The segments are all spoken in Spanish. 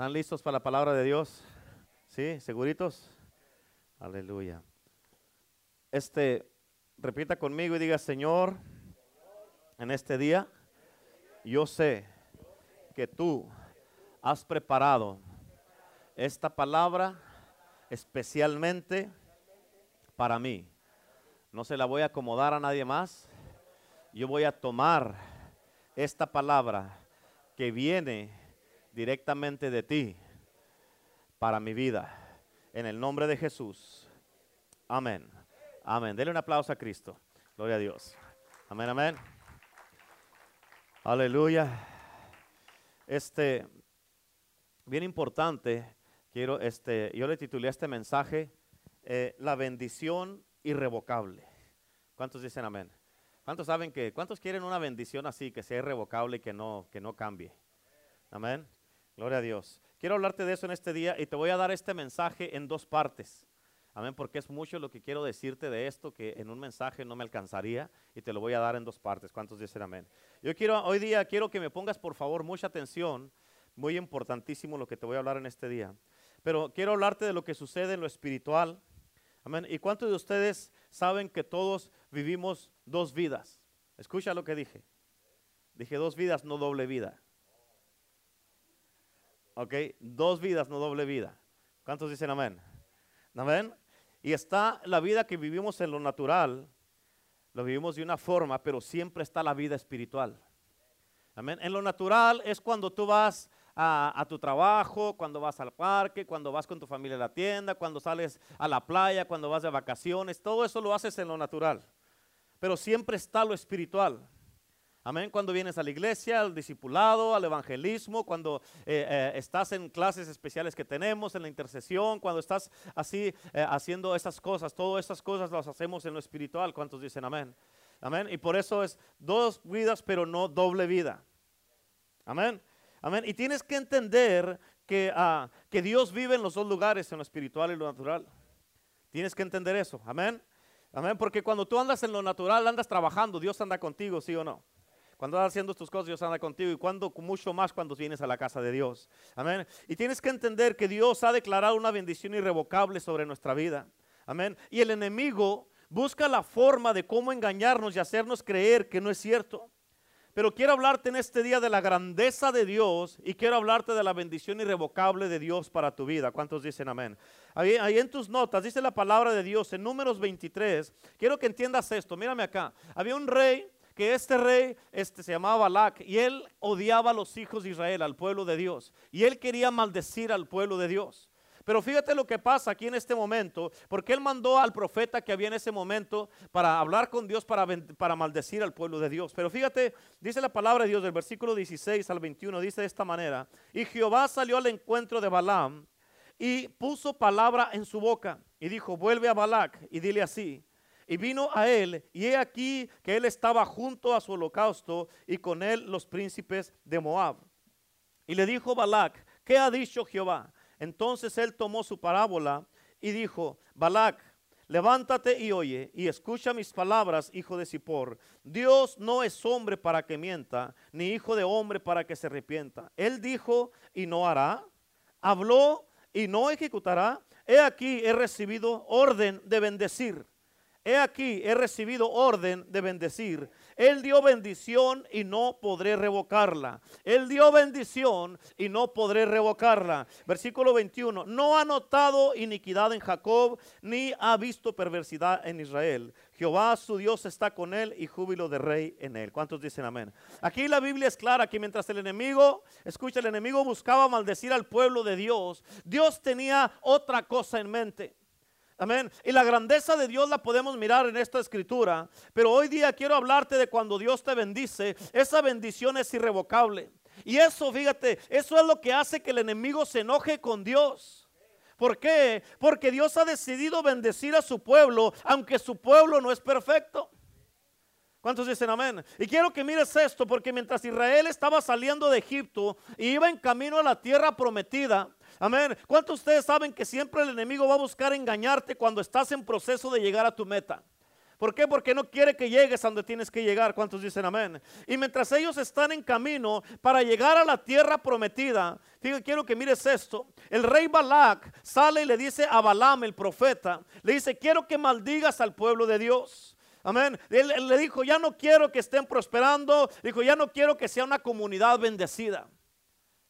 ¿Están listos para la palabra de Dios? ¿Sí? ¿Seguritos? Aleluya. Este, repita conmigo y diga, Señor, en este día, yo sé que tú has preparado esta palabra especialmente para mí. No se la voy a acomodar a nadie más. Yo voy a tomar esta palabra que viene directamente de ti para mi vida. En el nombre de Jesús. Amén. Amén. Dele un aplauso a Cristo. Gloria a Dios. Amén, amén. Aleluya. Este, bien importante, quiero, este, yo le titulé este mensaje, eh, La bendición irrevocable. ¿Cuántos dicen amén? ¿Cuántos saben que, cuántos quieren una bendición así, que sea irrevocable y que no, que no cambie? Amén. Gloria a Dios. Quiero hablarte de eso en este día y te voy a dar este mensaje en dos partes. Amén, porque es mucho lo que quiero decirte de esto que en un mensaje no me alcanzaría y te lo voy a dar en dos partes. ¿Cuántos dicen amén? Yo quiero, hoy día quiero que me pongas por favor mucha atención, muy importantísimo lo que te voy a hablar en este día. Pero quiero hablarte de lo que sucede en lo espiritual. Amén. ¿Y cuántos de ustedes saben que todos vivimos dos vidas? Escucha lo que dije. Dije dos vidas, no doble vida. ¿Ok? Dos vidas, no doble vida. ¿Cuántos dicen amén? Amén. Y está la vida que vivimos en lo natural, lo vivimos de una forma, pero siempre está la vida espiritual. Amén. En lo natural es cuando tú vas a, a, tu trabajo, cuando vas al parque, cuando vas con tu familia a la tienda, cuando sales a la playa, cuando vas de vacaciones, todo eso lo haces en lo natural. Pero siempre está lo espiritual. Amén. Cuando vienes a la iglesia, al discipulado, al evangelismo, cuando eh, eh, estás en clases especiales que tenemos, en la intercesión, cuando estás así eh, haciendo esas cosas, todas esas cosas las hacemos en lo espiritual. ¿Cuántos dicen amén? Amén. Y por eso es dos vidas, pero no doble vida. Amén. Amén. Y tienes que entender que, uh, que Dios vive en los dos lugares, en lo espiritual y lo natural. Tienes que entender eso. Amén. Amén. Porque cuando tú andas en lo natural, andas trabajando, Dios anda contigo, ¿sí o no? Cuando estás haciendo tus cosas, Dios anda contigo. Y cuando, mucho más cuando vienes a la casa de Dios. Amén. Y tienes que entender que Dios ha declarado una bendición irrevocable sobre nuestra vida. Amén. Y el enemigo busca la forma de cómo engañarnos y hacernos creer que no es cierto. Pero quiero hablarte en este día de la grandeza de Dios y quiero hablarte de la bendición irrevocable de Dios para tu vida. ¿Cuántos dicen amén? Ahí, en tus notas dice la palabra de Dios en números 23. Quiero que entiendas esto. Mírame acá. Había un rey que este rey este, se llamaba Balac y él odiaba a los hijos de Israel, al pueblo de Dios. Y él quería maldecir al pueblo de Dios. Pero fíjate lo que pasa aquí en este momento, porque él mandó al profeta que había en ese momento para hablar con Dios, para, para maldecir al pueblo de Dios. Pero fíjate, dice la palabra de Dios del versículo 16 al 21, dice de esta manera, y Jehová salió al encuentro de Balaam y puso palabra en su boca y dijo, vuelve a Balac y dile así, y vino a él, y he aquí que él estaba junto a su holocausto, y con él los príncipes de Moab. Y le dijo Balac, ¿qué ha dicho Jehová? Entonces él tomó su parábola y dijo, Balac, levántate y oye, y escucha mis palabras, hijo de Zippor. Dios no es hombre para que mienta, ni hijo de hombre para que se arrepienta. Él dijo y no hará, habló y no ejecutará. He aquí, he recibido orden de bendecir He aquí, he recibido orden de bendecir. Él dio bendición y no podré revocarla. Él dio bendición y no podré revocarla. Versículo 21. No ha notado iniquidad en Jacob, ni ha visto perversidad en Israel. Jehová su Dios está con él y júbilo de rey en él. ¿Cuántos dicen amén? Aquí la Biblia es clara que mientras el enemigo, escucha, el enemigo buscaba maldecir al pueblo de Dios, Dios tenía otra cosa en mente. Amén. Y la grandeza de Dios la podemos mirar en esta escritura. Pero hoy día quiero hablarte de cuando Dios te bendice. Esa bendición es irrevocable. Y eso, fíjate, eso es lo que hace que el enemigo se enoje con Dios. ¿Por qué? Porque Dios ha decidido bendecir a su pueblo, aunque su pueblo no es perfecto. ¿Cuántos dicen amén? Y quiero que mires esto, porque mientras Israel estaba saliendo de Egipto y iba en camino a la tierra prometida, Amén. ¿Cuántos de ustedes saben que siempre el enemigo va a buscar engañarte cuando estás en proceso de llegar a tu meta? ¿Por qué? Porque no quiere que llegues a donde tienes que llegar. ¿Cuántos dicen amén? Y mientras ellos están en camino para llegar a la tierra prometida, fíjate, quiero que mires esto. El rey Balak sale y le dice a Balaam, el profeta, le dice, quiero que maldigas al pueblo de Dios. Amén. Él, le dijo, ya no quiero que estén prosperando. Dijo, ya no quiero que sea una comunidad bendecida.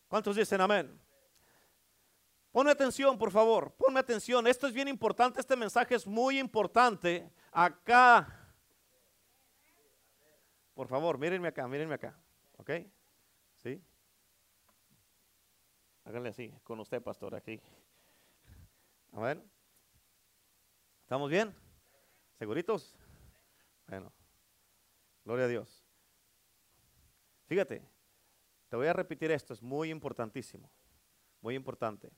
¿Cuántos dicen amén? Ponme atención, por favor. Ponme atención. Esto es bien importante. Este mensaje es muy importante. Acá. Por favor, mírenme acá, mírenme acá. ¿Ok? ¿Sí? Háganle así, con usted, pastor, aquí. A ver. ¿Estamos bien? ¿Seguritos? Bueno, gloria a Dios. Fíjate, te voy a repetir esto, es muy importantísimo, muy importante.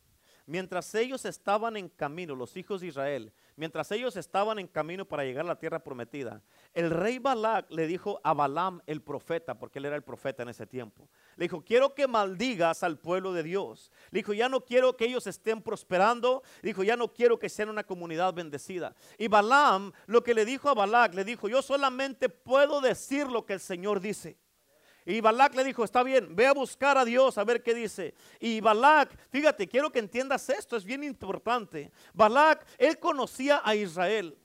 Mientras ellos estaban en camino, los hijos de Israel, mientras ellos estaban en camino para llegar a la tierra prometida, el rey Balak le dijo a Balaam, el profeta, porque él era el profeta en ese tiempo, le dijo, quiero que maldigas al pueblo de Dios. Le dijo, ya no quiero que ellos estén prosperando. Le dijo, ya no quiero que sean una comunidad bendecida. Y Balaam, lo que le dijo a Balak, le dijo, yo solamente puedo decir lo que el Señor dice. Y Balak le dijo, está bien, ve a buscar a Dios a ver qué dice. Y Balak, fíjate, quiero que entiendas esto, es bien importante. Balak, él conocía a Israel.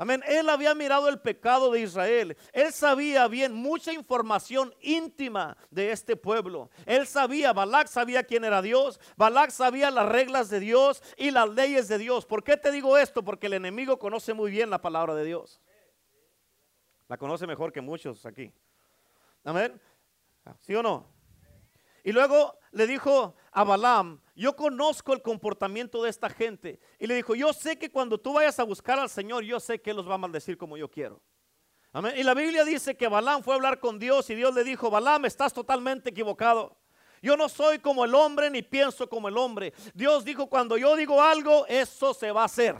Amén. Él había mirado el pecado de Israel. Él sabía bien mucha información íntima de este pueblo. Él sabía, Balak sabía quién era Dios. Balak sabía las reglas de Dios y las leyes de Dios. ¿Por qué te digo esto? Porque el enemigo conoce muy bien la palabra de Dios. La conoce mejor que muchos aquí. Amén. ¿Sí o no? Y luego le dijo a Balaam, yo conozco el comportamiento de esta gente. Y le dijo, yo sé que cuando tú vayas a buscar al Señor, yo sé que Él los va a maldecir como yo quiero. Amén. Y la Biblia dice que Balaam fue a hablar con Dios y Dios le dijo, Balaam, estás totalmente equivocado. Yo no soy como el hombre ni pienso como el hombre. Dios dijo, cuando yo digo algo, eso se va a hacer.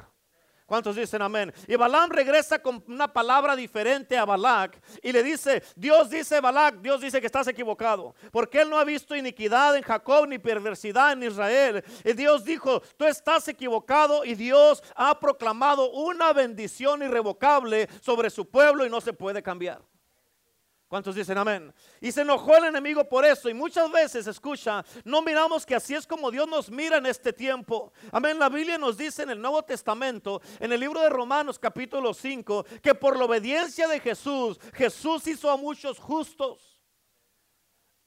¿Cuántos dicen amén? Y Balaam regresa con una palabra diferente a Balac y le dice, Dios dice Balac, Dios dice que estás equivocado, porque él no ha visto iniquidad en Jacob ni perversidad en Israel. Y Dios dijo, tú estás equivocado y Dios ha proclamado una bendición irrevocable sobre su pueblo y no se puede cambiar. ¿Cuántos dicen amén? Y se enojó el enemigo por eso. Y muchas veces, escucha, no miramos que así es como Dios nos mira en este tiempo. Amén. La Biblia nos dice en el Nuevo Testamento, en el libro de Romanos capítulo 5, que por la obediencia de Jesús, Jesús hizo a muchos justos.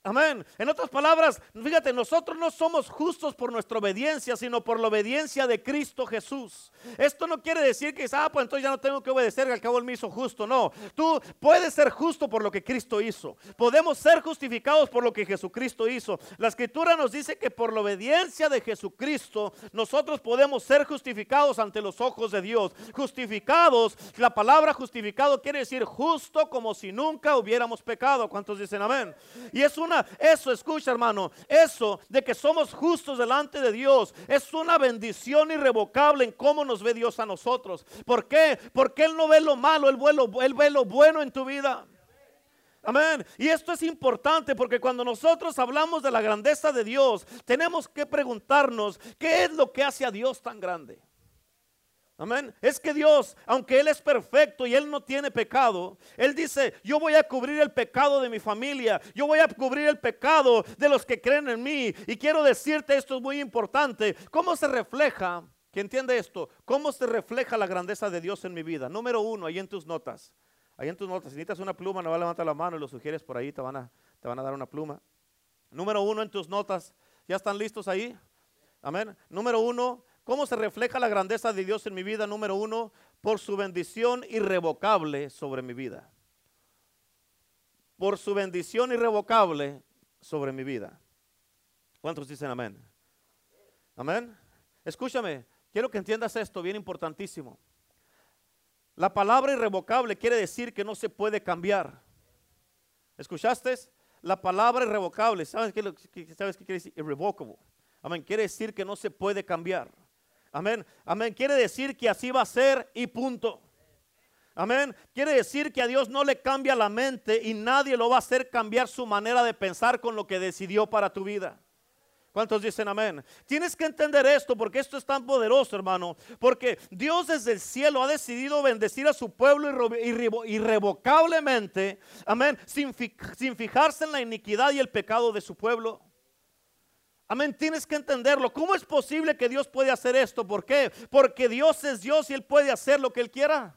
Amén. En otras palabras, fíjate, nosotros no somos justos por nuestra obediencia, sino por la obediencia de Cristo Jesús. Esto no quiere decir que, ah, pues entonces ya no tengo que obedecer, al cabo él me hizo justo. No, tú puedes ser justo por lo que Cristo hizo. Podemos ser justificados por lo que Jesucristo hizo. La escritura nos dice que por la obediencia de Jesucristo, nosotros podemos ser justificados ante los ojos de Dios. Justificados, la palabra justificado quiere decir justo como si nunca hubiéramos pecado. ¿Cuántos dicen amén? Y es un eso, escucha hermano, eso de que somos justos delante de Dios es una bendición irrevocable en cómo nos ve Dios a nosotros. ¿Por qué? Porque Él no ve lo malo, Él ve lo, bueno en tu vida. Amén. Y esto es importante porque cuando nosotros hablamos de la grandeza de Dios, tenemos que preguntarnos, ¿qué es lo que hace a Dios tan grande? Amén. Es que Dios, aunque Él es perfecto y Él no tiene pecado, Él dice, yo voy a cubrir el pecado de mi familia, yo voy a cubrir el pecado de los que creen en mí. Y quiero decirte, esto es muy importante, ¿cómo se refleja? Que entiende esto, ¿cómo se refleja la grandeza de Dios en mi vida? Número uno, ahí en tus notas. Ahí en tus notas, si necesitas una pluma, no va a levantar la mano y lo sugieres por ahí, te van a, te van a dar una pluma. Número uno en tus notas, ¿ya están listos ahí? Amén. Número uno, ¿Cómo se refleja la grandeza de Dios en mi vida? Número uno, por su bendición irrevocable sobre mi vida. Por su bendición irrevocable sobre mi vida. ¿Cuántos dicen amén? Amén. Escúchame, quiero que entiendas esto, bien importantísimo. La palabra irrevocable quiere decir que no se puede cambiar. ¿Escuchaste? La palabra irrevocable, ¿sabes qué, ¿sabes qué quiere decir? Irrevocable. Amén. Quiere decir que no se puede cambiar. Amén. Amén. Quiere decir que así va a ser y punto. Amén. Quiere decir que a Dios no le cambia la mente y nadie lo va a hacer cambiar su manera de pensar con lo que decidió para tu vida. ¿Cuántos dicen amén? Tienes que entender esto porque esto es tan poderoso, hermano. Porque Dios desde el cielo ha decidido bendecir a su pueblo irrevocablemente, amén, sin, sin fijarse en la iniquidad y el pecado de su pueblo. Amén, tienes que entenderlo. ¿Cómo es posible que Dios puede hacer esto? ¿Por qué? Porque Dios es Dios y Él puede hacer lo que Él quiera.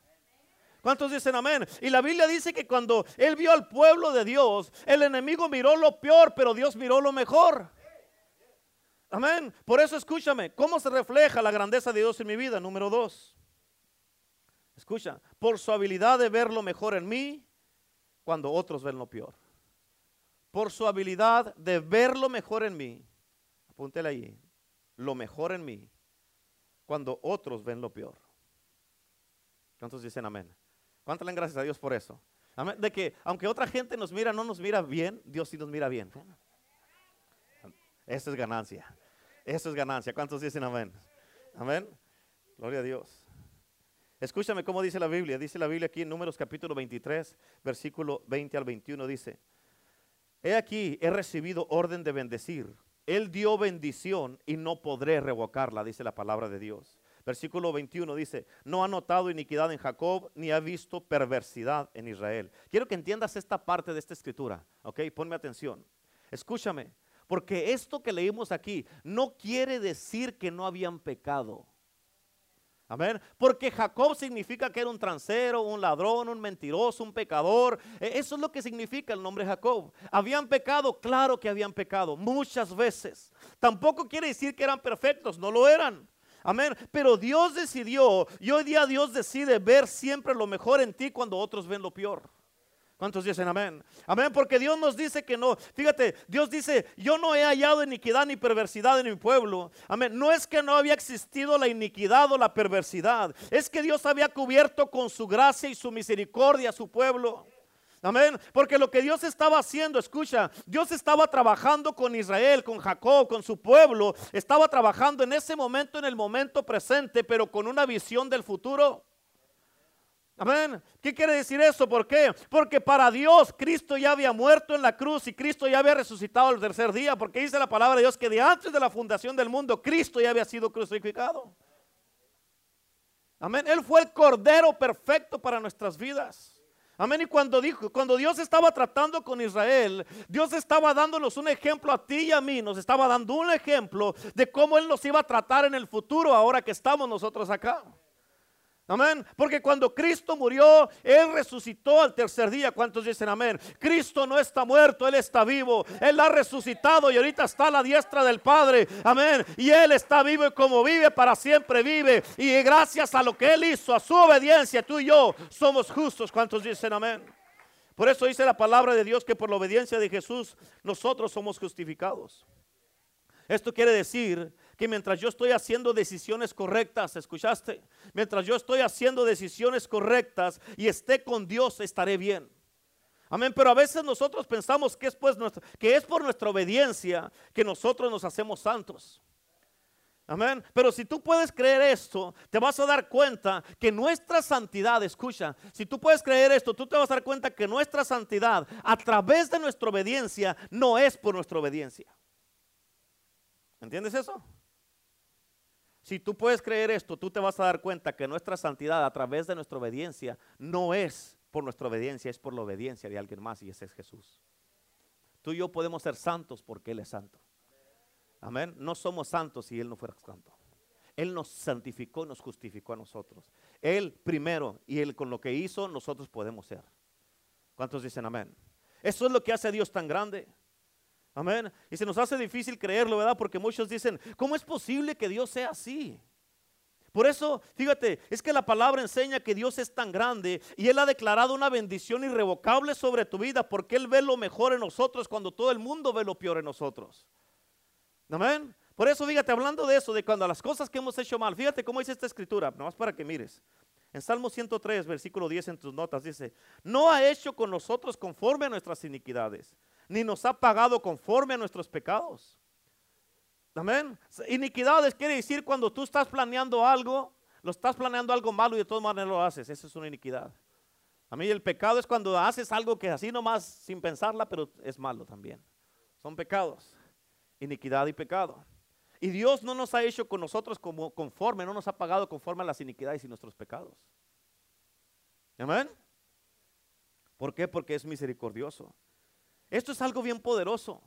¿Cuántos dicen amén? Y la Biblia dice que cuando Él vio al pueblo de Dios, el enemigo miró lo peor, pero Dios miró lo mejor. Amén. Por eso escúchame, ¿cómo se refleja la grandeza de Dios en mi vida? Número dos. Escucha, por su habilidad de ver lo mejor en mí cuando otros ven lo peor. Por su habilidad de ver lo mejor en mí. Apúntele ahí. Lo mejor en mí cuando otros ven lo peor. ¿Cuántos dicen amén? ¿Cuántas le gracias a Dios por eso? Amén. De que aunque otra gente nos mira, no nos mira bien, Dios sí nos mira bien. Eso es ganancia. Eso es ganancia. ¿Cuántos dicen amén? Amén. Gloria a Dios. Escúchame cómo dice la Biblia. Dice la Biblia aquí en Números capítulo 23, versículo 20 al 21. Dice, he aquí, he recibido orden de bendecir. Él dio bendición y no podré revocarla, dice la palabra de Dios. Versículo 21 dice, no ha notado iniquidad en Jacob, ni ha visto perversidad en Israel. Quiero que entiendas esta parte de esta escritura, ¿ok? Ponme atención. Escúchame, porque esto que leímos aquí no quiere decir que no habían pecado. Amén. Porque Jacob significa que era un transero, un ladrón, un mentiroso, un pecador. E, eso es lo que significa el nombre Jacob. ¿Habían pecado? Claro que habían pecado, muchas veces. Tampoco quiere decir que eran perfectos, no lo eran. Amén. Pero Dios decidió, y hoy día Dios decide ver siempre lo mejor en ti cuando otros ven lo peor. ¿Cuántos dicen amén? Amén, porque Dios nos dice que no. Fíjate, Dios dice, yo no he hallado iniquidad ni perversidad en mi pueblo. Amén. No es que no había existido la iniquidad o la perversidad. Es que Dios había cubierto con su gracia y su misericordia a su pueblo. Amén. Porque lo que Dios estaba haciendo, escucha, Dios estaba trabajando con Israel, con Jacob, con su pueblo. Estaba trabajando en ese momento, en el momento presente, pero con una visión del futuro. Amén. ¿Qué quiere decir eso? ¿Por qué? Porque para Dios Cristo ya había muerto en la cruz y Cristo ya había resucitado el tercer día. Porque dice la palabra de Dios que de antes de la fundación del mundo Cristo ya había sido crucificado. Amén. Él fue el cordero perfecto para nuestras vidas. Amén. Y cuando dijo, cuando Dios estaba tratando con Israel, Dios estaba dándonos un ejemplo a ti y a mí, nos estaba dando un ejemplo de cómo Él nos iba a tratar en el futuro ahora que estamos nosotros acá. Amén. Porque cuando Cristo murió, Él resucitó al tercer día. ¿Cuántos dicen amén? Cristo no está muerto, Él está vivo. Él ha resucitado y ahorita está a la diestra del Padre. Amén. Y Él está vivo y como vive, para siempre vive. Y gracias a lo que Él hizo, a su obediencia, tú y yo somos justos. ¿Cuántos dicen amén? Por eso dice la palabra de Dios que por la obediencia de Jesús nosotros somos justificados. Esto quiere decir que mientras yo estoy haciendo decisiones correctas, ¿escuchaste? Mientras yo estoy haciendo decisiones correctas y esté con Dios, estaré bien. Amén, pero a veces nosotros pensamos que es, pues que es por nuestra obediencia que nosotros nos hacemos santos. Amén. Pero si tú puedes creer esto, te vas a dar cuenta que nuestra santidad, escucha, si tú puedes creer esto, tú te vas a dar cuenta que nuestra santidad a través de nuestra obediencia no es por nuestra obediencia. ¿Entiendes eso? Si tú puedes creer esto, tú te vas a dar cuenta que nuestra santidad a través de nuestra obediencia no es por nuestra obediencia, es por la obediencia de alguien más y ese es Jesús. Tú y yo podemos ser santos porque Él es santo. Amén. No somos santos si Él no fuera santo. Él nos santificó, nos justificó a nosotros. Él primero y Él con lo que hizo, nosotros podemos ser. ¿Cuántos dicen amén? Eso es lo que hace a Dios tan grande. Amén. Y se nos hace difícil creerlo, ¿verdad? Porque muchos dicen, ¿cómo es posible que Dios sea así? Por eso, fíjate, es que la palabra enseña que Dios es tan grande y Él ha declarado una bendición irrevocable sobre tu vida porque Él ve lo mejor en nosotros cuando todo el mundo ve lo peor en nosotros. Amén. Por eso, fíjate, hablando de eso, de cuando las cosas que hemos hecho mal, fíjate cómo dice esta escritura, nomás para que mires. En Salmo 103, versículo 10 en tus notas dice, no ha hecho con nosotros conforme a nuestras iniquidades, ni nos ha pagado conforme a nuestros pecados. Amén. Iniquidades quiere decir cuando tú estás planeando algo, lo estás planeando algo malo y de todas maneras lo haces. Eso es una iniquidad. A mí el pecado es cuando haces algo que así nomás sin pensarla, pero es malo también. Son pecados. iniquidad y pecado. Y Dios no nos ha hecho con nosotros como conforme, no nos ha pagado conforme a las iniquidades y nuestros pecados. Amén. ¿Por qué? Porque es misericordioso. Esto es algo bien poderoso.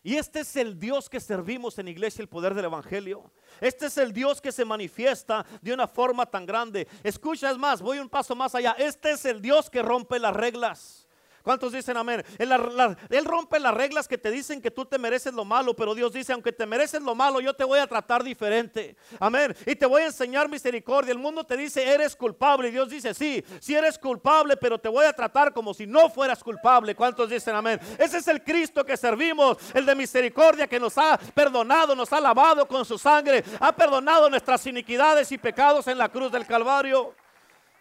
Y este es el Dios que servimos en iglesia, el poder del Evangelio. Este es el Dios que se manifiesta de una forma tan grande. Escucha, es más, voy un paso más allá. Este es el Dios que rompe las reglas. ¿Cuántos dicen amén? Él, rompe las reglas que te dicen que tú te mereces lo malo, pero Dios dice, aunque te mereces lo malo, yo te voy a tratar diferente. Amén. Y te voy a enseñar misericordia. El mundo te dice, eres culpable. Y Dios dice, sí, sí eres culpable, pero te voy a tratar como si no fueras culpable. ¿Cuántos dicen amén? Ese es el Cristo que servimos, el de misericordia que nos ha perdonado, nos ha lavado con su sangre, ha perdonado nuestras iniquidades y pecados en la cruz del Calvario.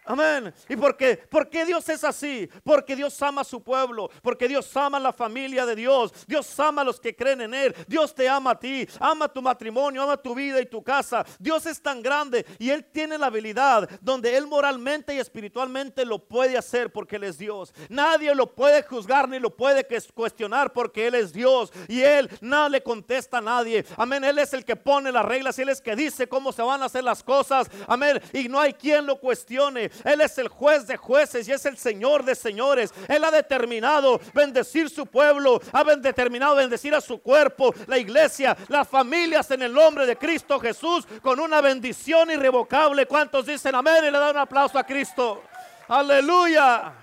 Amén. ¿Y por qué? ¿Por qué Dios es así? Porque Dios ama a su pueblo, porque Dios ama a la familia de Dios, Dios ama a los que creen en Él, Dios te ama a ti, ama tu matrimonio, ama tu vida y tu casa. Dios es tan grande y Él tiene la habilidad donde Él moralmente y espiritualmente lo puede hacer porque Él es Dios. Nadie lo puede juzgar ni lo puede cuestionar porque Él es Dios y Él nada le contesta a nadie. Amén. Él es el que pone las reglas, Él es el que dice cómo se van a hacer las cosas. Amén. Y no hay quien lo cuestione. Él es el juez de jueces y es el Señor de señores. Él ha determinado bendecir su pueblo, ha determinado bendecir a su cuerpo, la iglesia, las familias en el nombre de Cristo Jesús con una bendición irrevocable. ¿Cuántos dicen amén y le dan un aplauso a Cristo? Aleluya.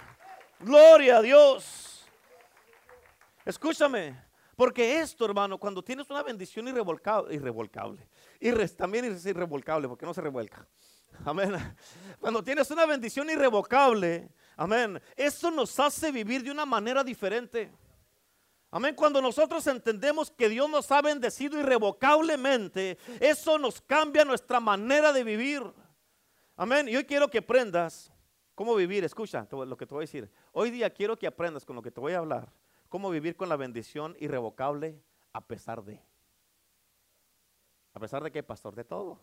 Gloria a Dios. Escúchame, porque esto, hermano, cuando tienes una bendición irrevocable, también es irrevocable porque no se revuelca. Amén. Cuando tienes una bendición irrevocable, amén, eso nos hace vivir de una manera diferente. Amén. Cuando nosotros entendemos que Dios nos ha bendecido irrevocablemente, eso nos cambia nuestra manera de vivir. Amén. Y hoy quiero que aprendas cómo vivir. Escucha lo que te voy a decir. Hoy día quiero que aprendas con lo que te voy a hablar. Cómo vivir con la bendición irrevocable a pesar de. A pesar de qué, pastor, de todo.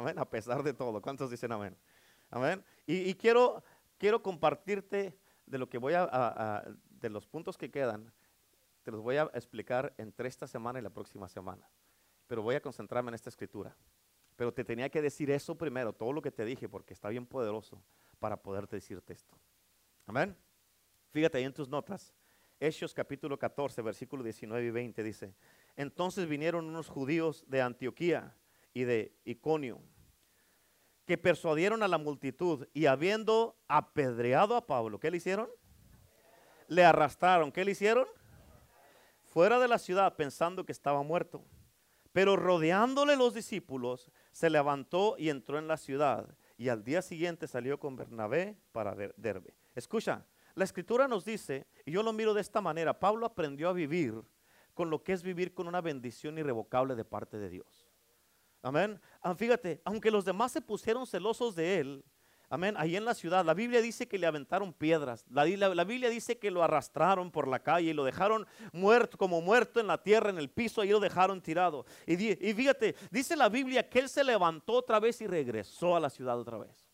Amén, a pesar de todo. ¿Cuántos dicen amén? Amén. Y, quiero, quiero compartirte de lo que voy a, de los puntos que quedan, te los voy a explicar entre esta semana y la próxima semana. Pero voy a concentrarme en esta escritura. Pero te tenía que decir eso primero, todo lo que te dije, porque está bien poderoso para poderte decirte esto. Amén. Fíjate ahí en tus notas. Hechos capítulo 14, versículo 19 y 20 dice, entonces vinieron unos judíos de Antioquía y de Iconio, que persuadieron a la multitud y habiendo apedreado a Pablo, ¿qué le hicieron? Le arrastraron, ¿qué le hicieron? Fuera de la ciudad pensando que estaba muerto. Pero rodeándole los discípulos, se levantó y entró en la ciudad. Y al día siguiente salió con Bernabé para Derbe. Escucha, la escritura nos dice, y yo lo miro de esta manera, Pablo aprendió a vivir con lo que es vivir con una bendición irrevocable de parte de Dios. Amén. Ah, fíjate, aunque los demás se pusieron celosos de él, amén, ahí en la ciudad, la Biblia dice que le aventaron piedras. La, Biblia dice que lo arrastraron por la calle y lo dejaron muerto, como muerto en la tierra, en el piso, y lo dejaron tirado. Y, y fíjate, dice la Biblia que él se levantó otra vez y regresó a la ciudad otra vez.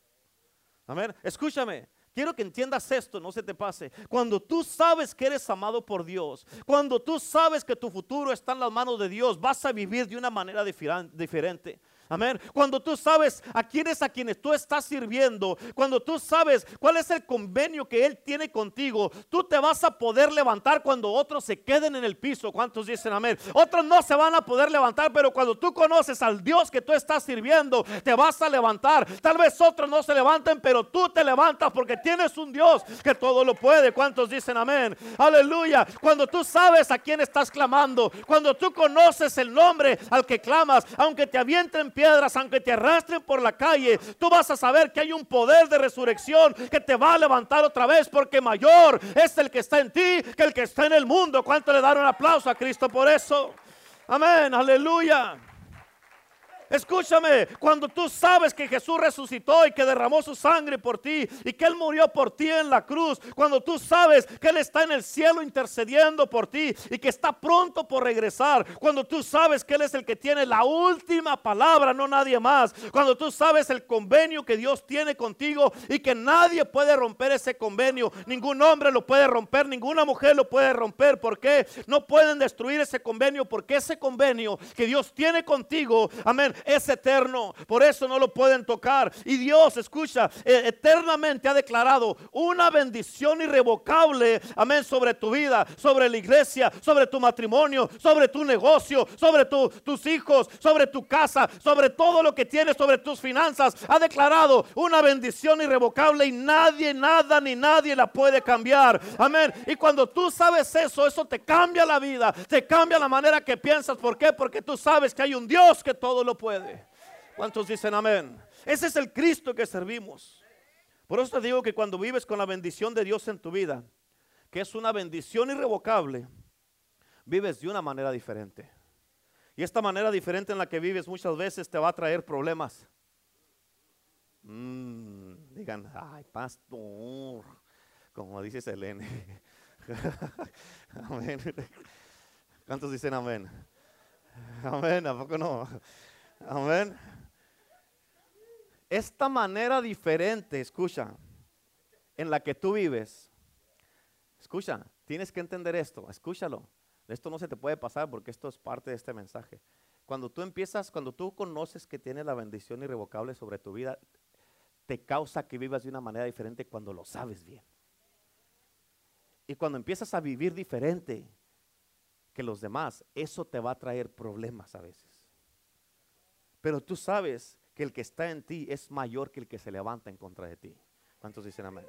Amén. Escúchame, Quiero que entiendas esto, no se te pase. Cuando tú sabes que eres amado por Dios, cuando tú sabes que tu futuro está en las manos de Dios, vas a vivir de una manera diferente. Amén. Cuando tú sabes a quiénes a quienes tú estás sirviendo, cuando tú sabes cuál es el convenio que Él tiene contigo, tú te vas a poder levantar cuando otros se queden en el piso. ¿Cuántos dicen amén? Otros no se van a poder levantar, pero cuando tú conoces al Dios que tú estás sirviendo, te vas a levantar. Tal vez otros no se levanten, pero tú te levantas porque tienes un Dios que todo lo puede. ¿Cuántos dicen amén? Aleluya. Cuando tú sabes a quién estás clamando, cuando tú conoces el nombre al que clamas, aunque te avienten piedras, aunque te arrastren por la calle, tú vas a saber que hay un poder de resurrección que te va a levantar otra vez, porque mayor es el que está en ti que el que está en el mundo. ¿Cuánto le dan un aplauso a Cristo por eso? Amén, aleluya. Escúchame, cuando tú sabes que Jesús resucitó y que derramó su sangre por ti y que Él murió por ti en la cruz, cuando tú sabes que Él está en el cielo intercediendo por ti y que está pronto por regresar, cuando tú sabes que Él es el que tiene la última palabra, no nadie más, cuando tú sabes el convenio que Dios tiene contigo y que nadie puede romper ese convenio, ningún hombre lo puede romper, ninguna mujer lo puede romper, ¿por qué? No pueden destruir ese convenio porque ese convenio que Dios tiene contigo, amén es eterno. Por eso no lo pueden tocar. Y Dios, escucha, eh, eternamente ha declarado una bendición irrevocable, amén, sobre tu vida, sobre la iglesia, sobre tu matrimonio, sobre tu negocio, sobre tus hijos, sobre tu casa, sobre todo lo que tienes, sobre tus finanzas. Ha declarado una bendición irrevocable y nadie, nada ni nadie la puede cambiar. Amén. Y cuando tú sabes eso, eso te cambia la vida, te cambia la manera que piensas. ¿Por qué? Porque tú sabes que hay un Dios que todo lo puede. ¿Cuántos dicen amén? Ese es el Cristo que servimos. Por eso te digo que cuando vives con la bendición de Dios en tu vida, que es una bendición irrevocable, vives de una manera diferente. Y esta manera diferente en la que vives muchas veces te va a traer problemas. Mm, digan, ay, pastor, como dice Selene. amén. ¿Cuántos dicen amén? Amén, ¿a poco no? Amén. Esta manera diferente, escucha, en la que tú vives, escucha, tienes que entender esto, escúchalo. Esto no se te puede pasar porque esto es parte de este mensaje. Cuando tú empiezas, cuando tú conoces que tienes la bendición irrevocable sobre tu vida, te causa que vivas de una manera diferente cuando lo sabes bien. Y cuando empiezas a vivir diferente que los demás, eso te va a traer problemas a veces. Pero tú sabes que el que está en ti es mayor que el que se levanta en contra de ti. ¿Cuántos dicen amén?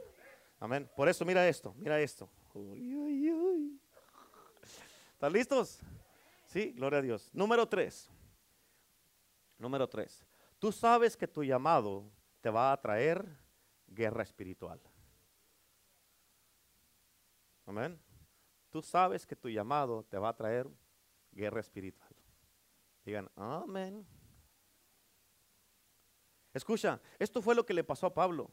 Amén. Por eso mira esto, mira esto. ¿Están listos? Sí, gloria a Dios. Número tres. Número tres. Tú sabes que tu llamado te va a traer guerra espiritual. Amén. Tú sabes que tu llamado te va a traer guerra espiritual. Digan, amén. Escucha, esto fue lo que le pasó a Pablo.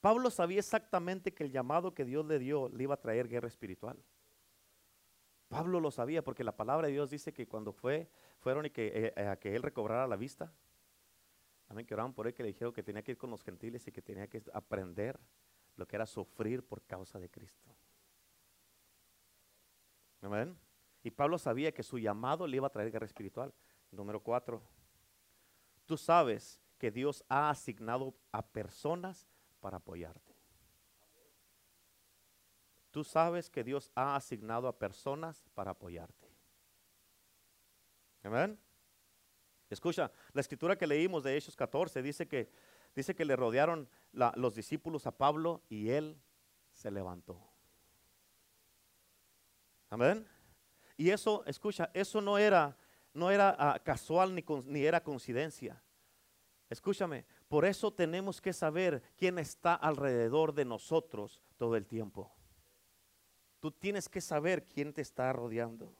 Pablo sabía exactamente que el llamado que Dios le dio le iba a traer guerra espiritual. Pablo lo sabía porque la palabra de Dios dice que cuando fue, fueron y que, eh, eh, a que él recobrara la vista, amén, que oraban por él, que le dijeron que tenía que ir con los gentiles y que tenía que aprender lo que era sufrir por causa de Cristo. Amén. Y Pablo sabía que su llamado le iba a traer guerra espiritual. Número cuatro. Tú sabes que Dios ha asignado a personas para apoyarte. Tú sabes que Dios ha asignado a personas para apoyarte. Amén. Escucha, la escritura que leímos de Hechos 14 dice que, dice que le rodearon los discípulos a Pablo y él se levantó. Amén. Y eso, escucha, eso no era, no era ah, casual ni, ni era coincidencia. Escúchame, por eso tenemos que saber quién está alrededor de nosotros todo el tiempo. Tú tienes que saber quién te está rodeando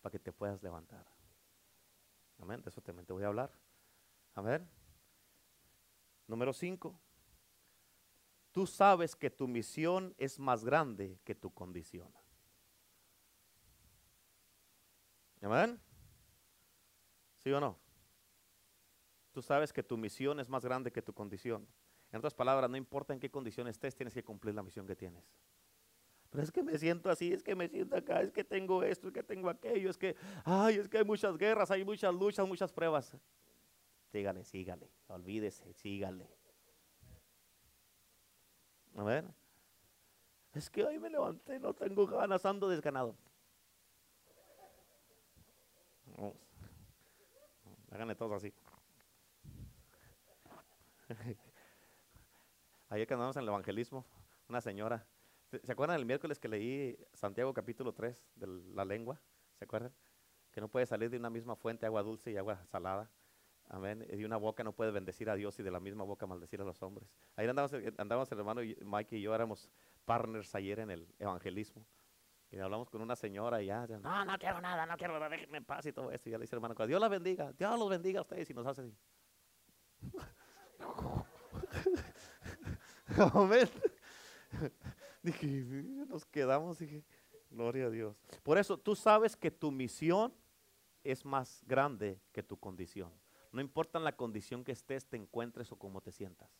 para que te puedas levantar. Amén, de eso también te voy a hablar. Amén. Número 5. Tú sabes que tu misión es más grande que tu condición. Amén. ¿Sí o no? Tú sabes que tu misión es más grande que tu condición. En otras palabras, no importa en qué condición estés, tienes que cumplir la misión que tienes. Pero es que me siento así, es que me siento acá, es que tengo esto, es que tengo aquello, es que, ay, es que hay muchas guerras, hay muchas luchas, muchas pruebas. Sígale, sígale, olvídese, sígale. A ver. Es que hoy me levanté, no tengo ganas, ando desganado. Háganle todos así. Ayer que andamos en el evangelismo, una señora, ¿se acuerdan el miércoles que leí Santiago capítulo 3 de la lengua? ¿Se acuerdan? Que no puede salir de una misma fuente agua dulce y agua salada. Amén. De una boca no puede bendecir a Dios y de la misma boca maldecir a los hombres. Ayer andamos, andamos el hermano Mike y yo éramos partners ayer en el evangelismo. Y hablamos con una señora y ya, ya, no, no quiero nada, no quiero nada, déjenme en paz y todo eso. Y ya le dice hermano, Dios la bendiga, Dios los bendiga a ustedes y nos hace así. Amén. Dije, nos quedamos, dije, gloria a Dios. Por eso tú sabes que tu misión es más grande que tu condición. No importa en la condición que estés, te encuentres o cómo te sientas.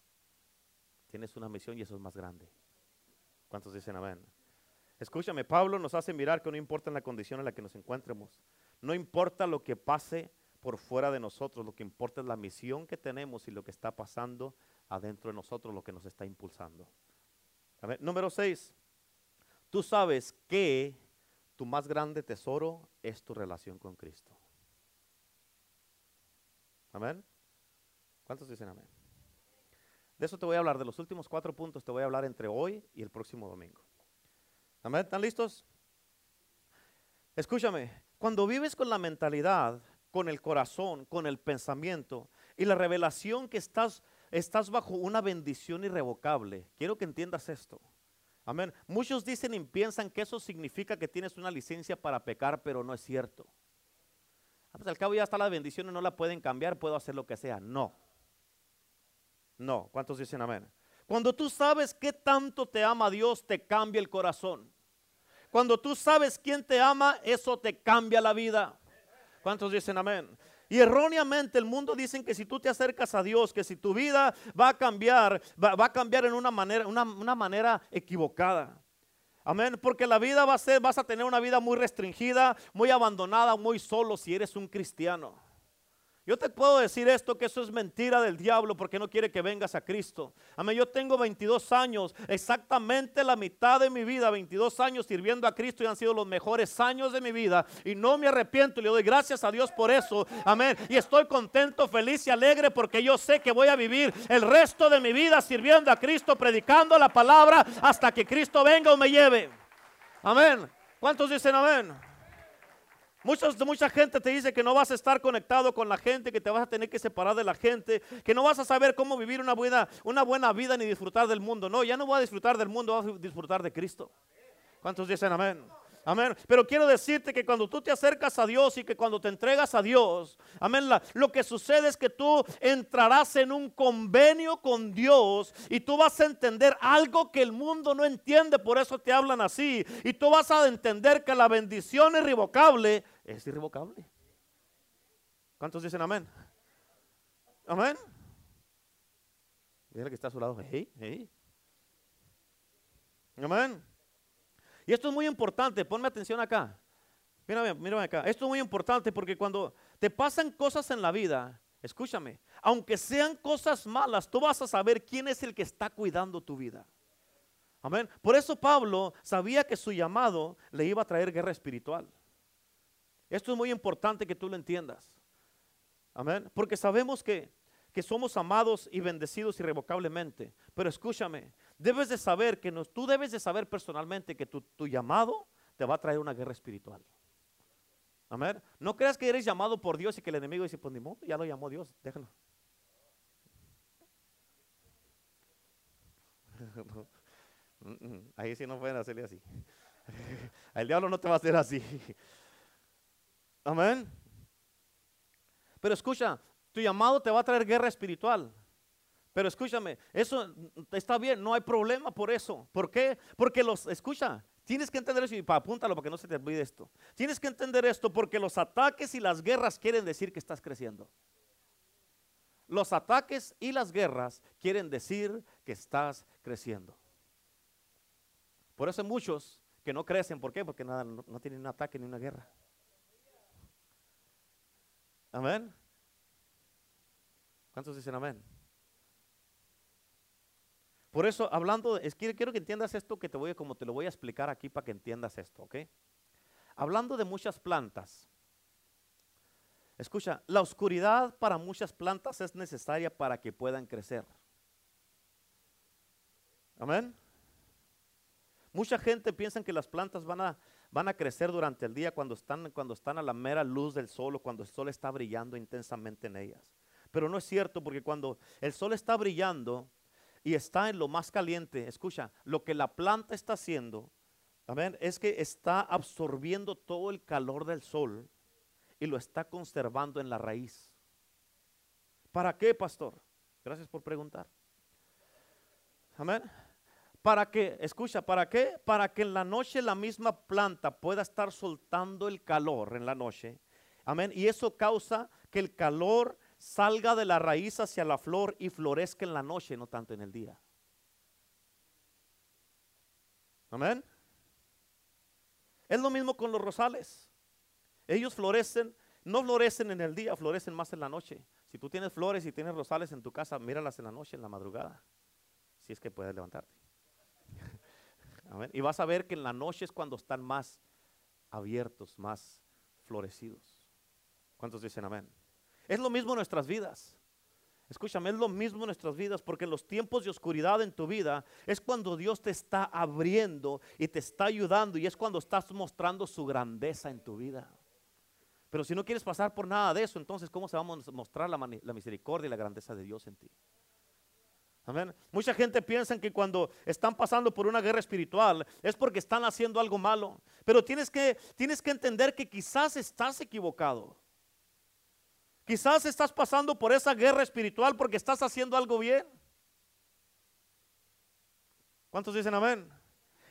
Tienes una misión y eso es más grande. ¿Cuántos dicen amén? Escúchame, Pablo nos hace mirar que no importa en la condición en la que nos encuentremos. No importa lo que pase por fuera de nosotros, lo que importa es la misión que tenemos y lo que está pasando adentro de nosotros, lo que nos está impulsando. Número 6. Tú sabes que tu más grande tesoro es tu relación con Cristo. Amén. ¿Cuántos dicen amén? De eso te voy a hablar, de los últimos cuatro puntos te voy a hablar entre hoy y el próximo domingo. Amén, ¿están listos? Escúchame, cuando vives con la mentalidad, con el corazón, con el pensamiento y la revelación que estás, estás bajo una bendición irrevocable, quiero que entiendas esto. Amén. Muchos dicen y piensan que eso significa que tienes una licencia para pecar, pero no es cierto. Ah, pues al cabo ya está la bendición y no la pueden cambiar, puedo hacer lo que sea. No. No. ¿Cuántos dicen amén? Cuando tú sabes qué tanto te ama Dios, te cambia el corazón. Cuando tú sabes quién te ama, eso te cambia la vida. ¿Cuántos dicen amén? Y erróneamente el mundo dicen que si tú te acercas a Dios, que si tu vida va a cambiar, va, a cambiar en una manera, una, una manera equivocada. Amén. Porque la vida va a ser, vas a tener una vida muy restringida, muy abandonada, muy solo si eres un cristiano. Yo te puedo decir esto, que eso es mentira del diablo porque no quiere que vengas a Cristo. Amén, yo tengo 22 años, exactamente la mitad de mi vida, 22 años sirviendo a Cristo y han sido los mejores años de mi vida. Y no me arrepiento le doy gracias a Dios por eso. Amén. Y estoy contento, feliz y alegre porque yo sé que voy a vivir el resto de mi vida sirviendo a Cristo, predicando la palabra hasta que Cristo venga o me lleve. Amén. ¿Cuántos dicen amén? Muchos, mucha gente te dice que no vas a estar conectado con la gente, que te vas a tener que separar de la gente, que no vas a saber cómo vivir una buena, una buena vida ni disfrutar del mundo. No, ya no voy a disfrutar del mundo, voy a disfrutar de Cristo. ¿Cuántos dicen amén? Amén. Pero quiero decirte que cuando tú te acercas a Dios y que cuando te entregas a Dios, amén, lo que sucede es que tú entrarás en un convenio con Dios y tú vas a entender algo que el mundo no entiende, por eso te hablan así. Y tú vas a entender que la bendición irrevocable es irrevocable. ¿Cuántos dicen amén? Amén. Mira que está a su lado. Amén. Y esto es muy importante, ponme atención acá. Mírame, mírame acá. Esto es muy importante porque cuando te pasan cosas en la vida, escúchame, aunque sean cosas malas, tú vas a saber quién es el que está cuidando tu vida. Amén. Por eso Pablo sabía que su llamado le iba a traer guerra espiritual. Esto es muy importante que tú lo entiendas. Amén. Porque sabemos que, que somos amados y bendecidos irrevocablemente. Pero escúchame, debes de saber que tú debes de saber personalmente que tu, llamado te va a traer una guerra espiritual. Amén. No creas que eres llamado por Dios y que el enemigo dice, pues ni modo, ya lo llamó Dios, déjalo. Ahí sí no pueden hacerle así. El diablo no te va a hacer así. Amén. Pero escucha, tu llamado te va a traer guerra espiritual. Pero escúchame, eso está bien, no hay problema por eso. ¿Por qué? Porque los, escucha, tienes que entender eso y apúntalo para que no se te olvide esto. Tienes que entender esto porque los ataques y las guerras quieren decir que estás creciendo. Los ataques y las guerras quieren decir que estás creciendo. Por eso hay muchos que no crecen. ¿Por qué? Porque nada, no, tienen un ataque ni una guerra. Amén. ¿Cuántos dicen amén? Por eso, hablando, quiero, quiero que entiendas esto que te voy, como te lo voy a explicar aquí para que entiendas esto, ¿ok? Hablando de muchas plantas. Escucha, la oscuridad para muchas plantas es necesaria para que puedan crecer. Amén. Mucha gente piensa que las plantas van a, van a crecer durante el día cuando están, cuando están a la mera luz del sol o cuando el sol está brillando intensamente en ellas. Pero no es cierto porque cuando el sol está brillando, y está en lo más caliente, escucha, lo que la planta está haciendo Amén. Es que está absorbiendo todo el calor del sol y lo está conservando en la raíz. ¿Para qué, pastor? Gracias por preguntar. Amén. ¿Para qué? Escucha, ¿para qué? Para que en la noche la misma planta pueda estar soltando el calor en la noche. Amén. Y eso causa que el calor salga de la raíz hacia la flor y florezca en la noche, no tanto en el día. Amén. Es lo mismo con los rosales. Ellos florecen, no florecen en el día, florecen más en la noche. Si tú tienes flores y tienes rosales en tu casa, míralas en la noche, en la madrugada. Si es que puedes levantarte. Amén. Y vas a ver que en la noche es cuando están más abiertos, más florecidos. ¿Cuántos dicen amén? Es lo mismo en nuestras vidas. Escúchame, es lo mismo en nuestras vidas, porque en los tiempos de oscuridad en tu vida es cuando Dios te está abriendo y te está ayudando y es cuando estás mostrando su grandeza en tu vida. Pero si no quieres pasar por nada de eso, entonces ¿cómo se va a mostrar la, la misericordia y la grandeza de Dios en ti? Amén. Mucha gente piensa que cuando están pasando por una guerra espiritual es porque están haciendo algo malo. Pero tienes que, tienes que entender que quizás estás equivocado. Quizás estás pasando por esa guerra espiritual porque estás haciendo algo bien. ¿Cuántos dicen amén?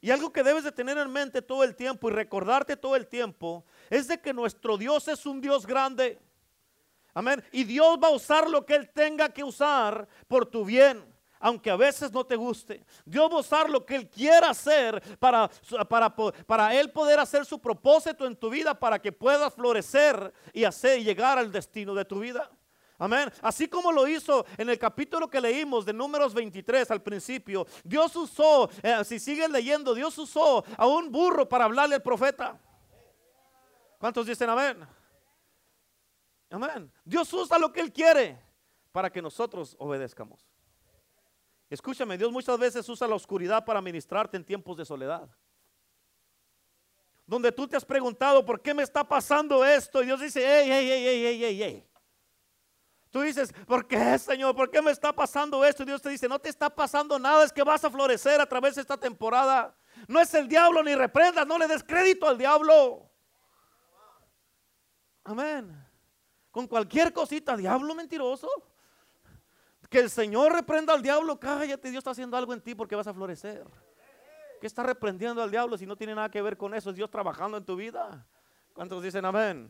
Y algo que debes de tener en mente todo el tiempo y recordarte todo el tiempo es de que nuestro Dios es un Dios grande. Amén. Y Dios va a usar lo que Él tenga que usar por tu bien aunque a veces no te guste. Dios va a usar lo que Él quiera hacer para, para, para Él poder hacer su propósito en tu vida para que puedas florecer y hacer llegar al destino de tu vida. Amén. Así como lo hizo en el capítulo que leímos de números 23 al principio, Dios usó, eh, si siguen leyendo, Dios usó a un burro para hablarle al profeta. ¿Cuántos dicen amén? Amén. Dios usa lo que Él quiere para que nosotros obedezcamos. Escúchame, Dios muchas veces usa la oscuridad para ministrarte en tiempos de soledad. Donde tú te has preguntado, ¿por qué me está pasando esto? Y Dios dice, hey, hey, hey, hey, hey, hey, Tú dices, ¿por qué, Señor? ¿Por qué me está pasando esto? Y Dios te dice, no te está pasando nada, es que vas a florecer a través de esta temporada. No es el diablo ni reprendas, no le des crédito al diablo. Amén. Con cualquier cosita, diablo mentiroso. Que el Señor reprenda al diablo. Cállate, Dios está haciendo algo en ti porque vas a florecer. ¿Qué está reprendiendo al diablo si no tiene nada que ver con eso? Es Dios trabajando en tu vida. ¿Cuántos dicen amén?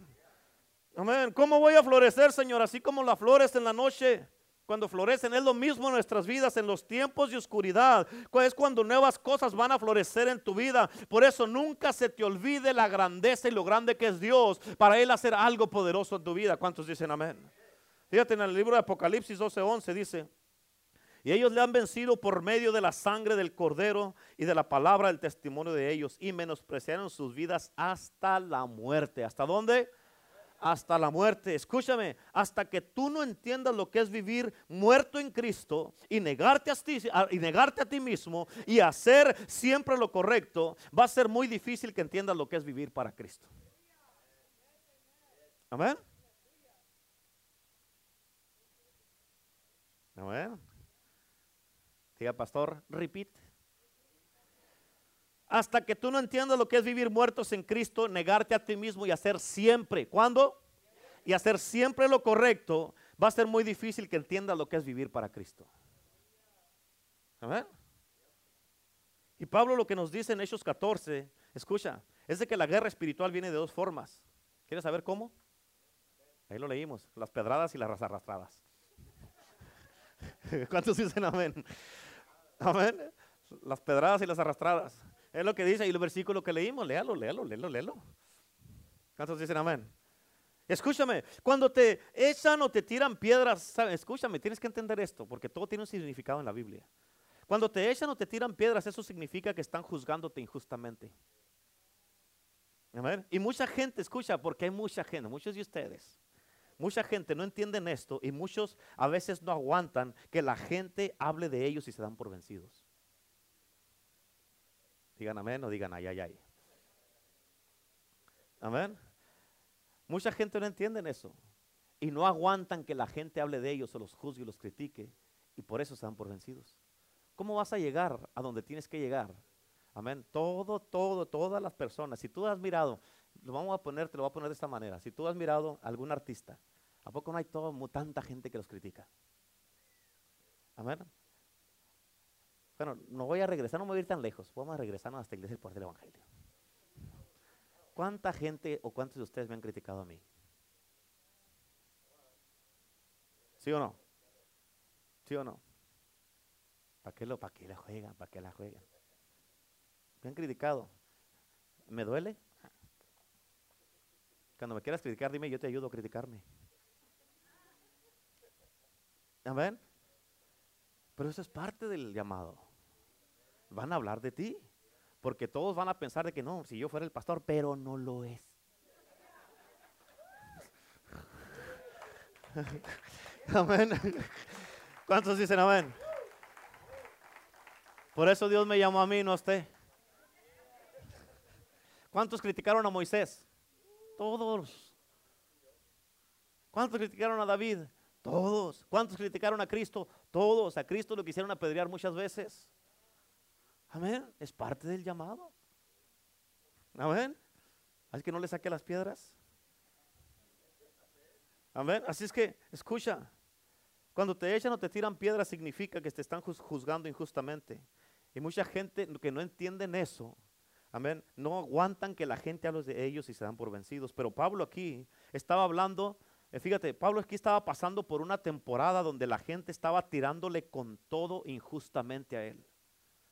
Amén. ¿Cómo voy a florecer, Señor? Así como las flores en la noche, cuando florecen, es lo mismo en nuestras vidas, en los tiempos de oscuridad. Es cuando nuevas cosas van a florecer en tu vida. Por eso nunca se te olvide la grandeza y lo grande que es Dios para Él hacer algo poderoso en tu vida. ¿Cuántos dicen amén? Fíjate en el libro de Apocalipsis 12:11 dice, y ellos le han vencido por medio de la sangre del cordero y de la palabra del testimonio de ellos y menospreciaron sus vidas hasta la muerte. ¿Hasta dónde? Hasta la muerte. Escúchame, hasta que tú no entiendas lo que es vivir muerto en Cristo y negarte a ti, y negarte a ti mismo y hacer siempre lo correcto, va a ser muy difícil que entiendas lo que es vivir para Cristo. Amén. Bueno. Diga, pastor, repeat. Hasta que tú no entiendas lo que es vivir muertos en Cristo, negarte a ti mismo y hacer siempre. ¿Cuándo? Y hacer siempre lo correcto, va a ser muy difícil que entiendas lo que es vivir para Cristo. Y Pablo lo que nos dice en Hechos 14, escucha, es de que la guerra espiritual viene de dos formas. ¿Quieres saber cómo? Ahí lo leímos, las pedradas y las arrastradas. ¿Cuántos dicen amén? Amén. Las pedradas y las arrastradas. Es lo que dice y el versículo que leímos. Léalo, léalo, léalo, léalo. ¿Cuántos dicen amén? Escúchame, cuando te echan o te tiran piedras, escúchame, tienes que entender esto, porque todo tiene un significado en la Biblia. Cuando te echan o te tiran piedras, eso significa que están juzgándote injustamente. Amén. Y mucha gente, escucha, porque hay mucha gente, muchos de ustedes, Mucha gente no entiende esto y muchos a veces no aguantan que la gente hable de ellos y se dan por vencidos. Digan amén o digan ay, ay, ay. Amén. Mucha gente no entiende eso y no aguantan que la gente hable de ellos o los juzgue y los critique y por eso se dan por vencidos. ¿Cómo vas a llegar a donde tienes que llegar? Amén. Todo, todo, todas las personas. Si tú has mirado, lo vamos a poner, te lo voy a poner de esta manera. Si tú has mirado a algún artista, ¿a poco no hay tanta gente que los critica? Amén. Bueno, no voy a regresar, no me voy a ir tan lejos. Vamos a regresar a esta iglesia por el Evangelio. ¿Cuánta gente o cuántos de ustedes me han criticado a mí? ¿Sí o no? ¿Sí o no? ¿Para qué, lo, para qué la juegan? ¿Para qué la juegan? Me han criticado. ¿Me duele? Cuando me quieras criticar, dime, yo te ayudo a criticarme. Amén. Pero eso es parte del llamado. Van a hablar de ti. Porque todos van a pensar de que no, si yo fuera el pastor, pero no lo es. amén. ¿Cuántos dicen amén? Por eso Dios me llamó a mí, no a usted. ¿Cuántos criticaron a Moisés? Todos. ¿Cuántos criticaron a David? Todos. ¿Cuántos criticaron a Cristo? Todos. A Cristo lo quisieron apedrear muchas veces. Amén. Es parte del llamado. Amén. Así que no le saque las piedras. Amén. Así es que, escucha. Cuando te echan o te tiran piedras significa que te están juzgando injustamente. Y mucha gente que no entienden eso, amén, no aguantan que la gente hable de ellos y se dan por vencidos. Pero Pablo aquí estaba hablando, eh, fíjate, Pablo aquí estaba pasando por una temporada donde la gente estaba tirándole con todo injustamente a él.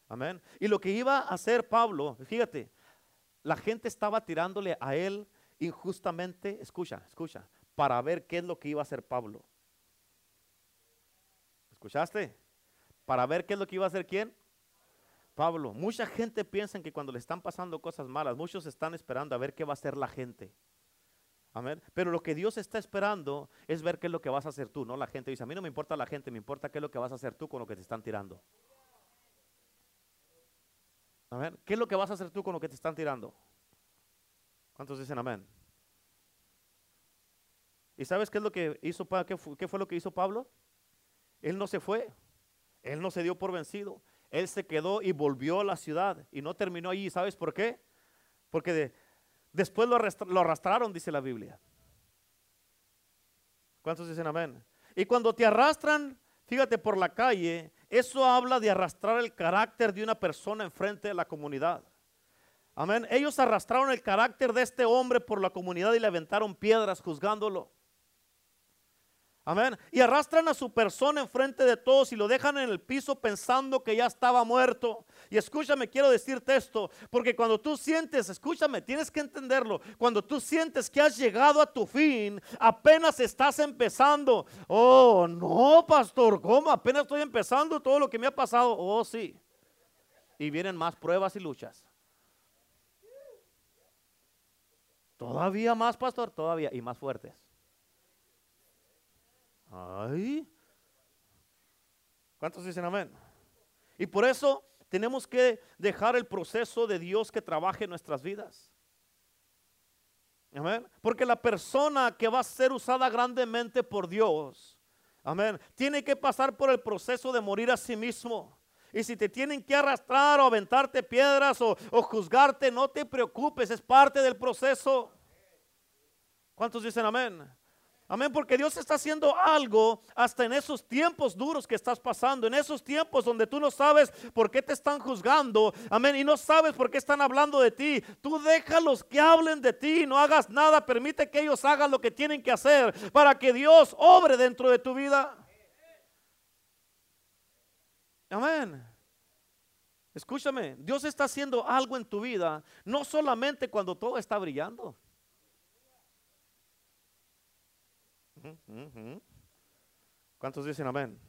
Amén. Y lo que iba a hacer Pablo, fíjate, la gente estaba tirándole a él injustamente, escucha, escucha, para ver qué es lo que iba a hacer Pablo. ¿Escuchaste? Para ver qué es lo que iba a hacer quién. Pablo. Mucha gente piensa que cuando le están pasando cosas malas, muchos están esperando a ver qué va a hacer la gente. Amén. Pero lo que Dios está esperando es ver qué es lo que vas a hacer tú, no la gente. Dice, a mí no me importa la gente, me importa qué es lo que vas a hacer tú con lo que te están tirando. Amén. ¿Qué es lo que vas a hacer tú con lo que te están tirando? ¿Cuántos dicen amén? ¿Y sabes qué es lo que hizo qué fue lo que hizo Pablo? Él no se fue. Él no se dio por vencido. Él se quedó y volvió a la ciudad y no terminó allí. ¿Sabes por qué? Porque después lo, lo arrastraron, dice la Biblia. ¿Cuántos dicen amén? Y cuando te arrastran, fíjate, por la calle, eso habla de arrastrar el carácter de una persona enfrente de la comunidad. Amén. Ellos arrastraron el carácter de este hombre por la comunidad y le aventaron piedras juzgándolo. Amén. Y arrastran a su persona enfrente de todos y lo dejan en el piso pensando que ya estaba muerto. Y escúchame, quiero decirte esto, porque cuando tú sientes, escúchame, tienes que entenderlo, cuando tú sientes que has llegado a tu fin, apenas estás empezando. Oh, no, pastor, ¿cómo? Apenas estoy empezando todo lo que me ha pasado. Oh, sí. Y vienen más pruebas y luchas. Todavía más, pastor, todavía, y más fuertes. Ay. ¿Cuántos dicen amén? Y por eso tenemos que dejar el proceso de Dios que trabaje en nuestras vidas. Amén. Porque la persona que va a ser usada grandemente por Dios, amén, tiene que pasar por el proceso de morir a sí mismo. Y si te tienen que arrastrar o aventarte piedras o, o juzgarte, no te preocupes, es parte del proceso. ¿Cuántos dicen amén? Amén, porque Dios está haciendo algo hasta en esos tiempos duros que estás pasando, en esos tiempos donde tú no sabes por qué te están juzgando, amén, y no sabes por qué están hablando de ti. Tú déjalos que hablen de ti, no hagas nada, permite que ellos hagan lo que tienen que hacer para que Dios obre dentro de tu vida. Amén. Escúchame, Dios está haciendo algo en tu vida, no solamente cuando todo está brillando. ¿Cuántos dicen amén?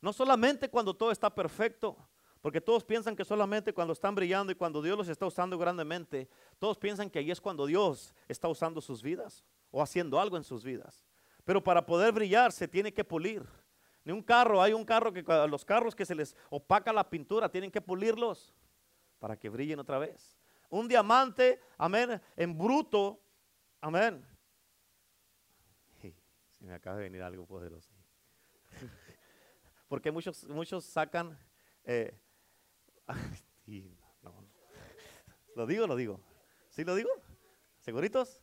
No solamente cuando todo está perfecto, porque todos piensan que solamente cuando están brillando y cuando Dios los está usando grandemente, todos piensan que ahí es cuando Dios está usando sus vidas o haciendo algo en sus vidas. Pero para poder brillar se tiene que pulir. Ni un carro, hay un carro que los carros que se les opaca la pintura tienen que pulirlos para que brillen otra vez. Un diamante, amén, en bruto, amén, me acaba de venir algo poderoso. Porque muchos, muchos sacan, eh. ¿Lo digo lo digo? ¿Sí lo digo? ¿Seguritos?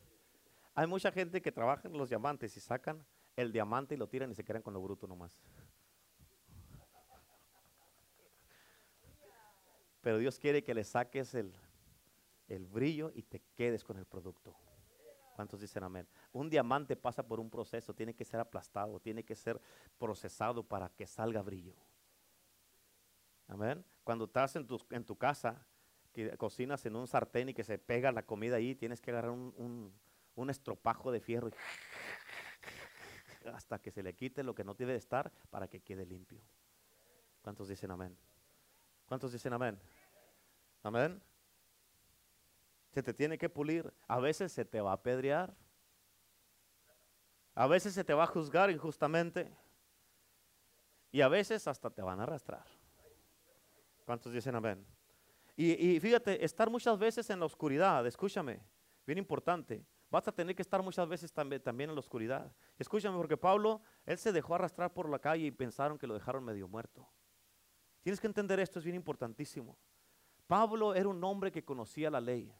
Hay mucha gente que trabaja en los diamantes y sacan el diamante y lo tiran y se quedan con lo bruto nomás. Pero Dios quiere que le saques el, el brillo y te quedes con el producto. ¿Cuántos dicen amén? Un diamante pasa por un proceso, tiene que ser aplastado, tiene que ser procesado para que salga brillo. Amén. Cuando estás en tu, en tu casa, que cocinas en un sartén y que se pega la comida ahí, tienes que agarrar un, estropajo de fierro hasta que se le quite lo que no debe estar para que quede limpio. ¿Cuántos dicen amén? ¿Cuántos dicen amén? Amén. Se te tiene que pulir. A veces se te va a apedrear. A veces se te va a juzgar injustamente. Y a veces hasta te van a arrastrar. ¿Cuántos dicen amén? Y, fíjate, estar muchas veces en la oscuridad, escúchame, bien importante. Vas a tener que estar muchas veces también, también en la oscuridad. Escúchame, porque Pablo, él se dejó arrastrar por la calle y pensaron que lo dejaron medio muerto. Tienes que entender esto, es bien importantísimo. Pablo era un hombre que conocía la ley.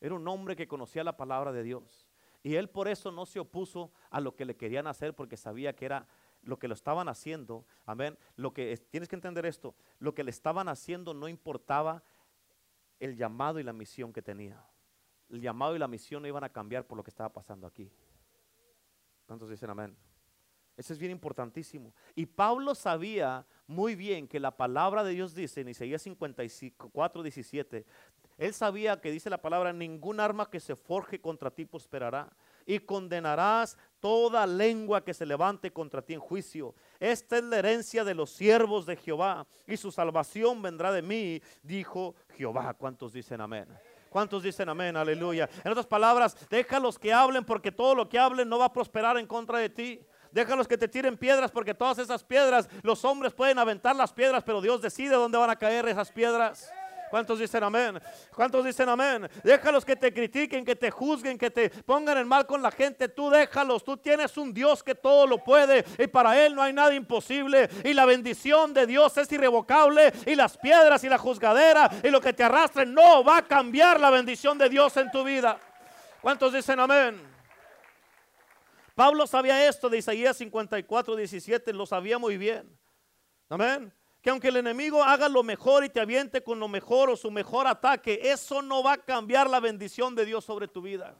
Era un hombre que conocía la palabra de Dios. Y él por eso no se opuso a lo que le querían hacer porque sabía que era lo que lo estaban haciendo, amén, lo que tienes que entender esto, lo que le estaban haciendo no importaba el llamado y la misión que tenía. El llamado y la misión no iban a cambiar por lo que estaba pasando aquí. ¿Cuántos dicen amén? Eso es bien importantísimo. Y Pablo sabía muy bien que la palabra de Dios dice en Isaías 54, 17, él sabía que dice la palabra, ningún arma que se forje contra ti prosperará y condenarás toda lengua que se levante contra ti en juicio. Esta es la herencia de los siervos de Jehová y su salvación vendrá de mí, dijo Jehová. ¿Cuántos dicen amén? ¿Cuántos dicen amén? Aleluya. En otras palabras, déjalos que hablen porque todo lo que hablen no va a prosperar en contra de ti. Déjalos que te tiren piedras porque todas esas piedras, los hombres pueden aventar las piedras, pero Dios decide dónde van a caer esas piedras. ¿Cuántos dicen amén? ¿Cuántos dicen amén? Déjalos que te critiquen, que te juzguen, que te pongan en mal con la gente. Tú déjalos. Tú tienes un Dios que todo lo puede y para Él no hay nada imposible. Y la bendición de Dios es irrevocable. Y las piedras y la juzgadera y lo que te arrastren no va a cambiar la bendición de Dios en tu vida. ¿Cuántos dicen amén? Pablo sabía esto de Isaías 54, 17, lo sabía muy bien. Amén que aunque el enemigo haga lo mejor y te aviente con lo mejor o su mejor ataque, eso no va a cambiar la bendición de Dios sobre tu vida.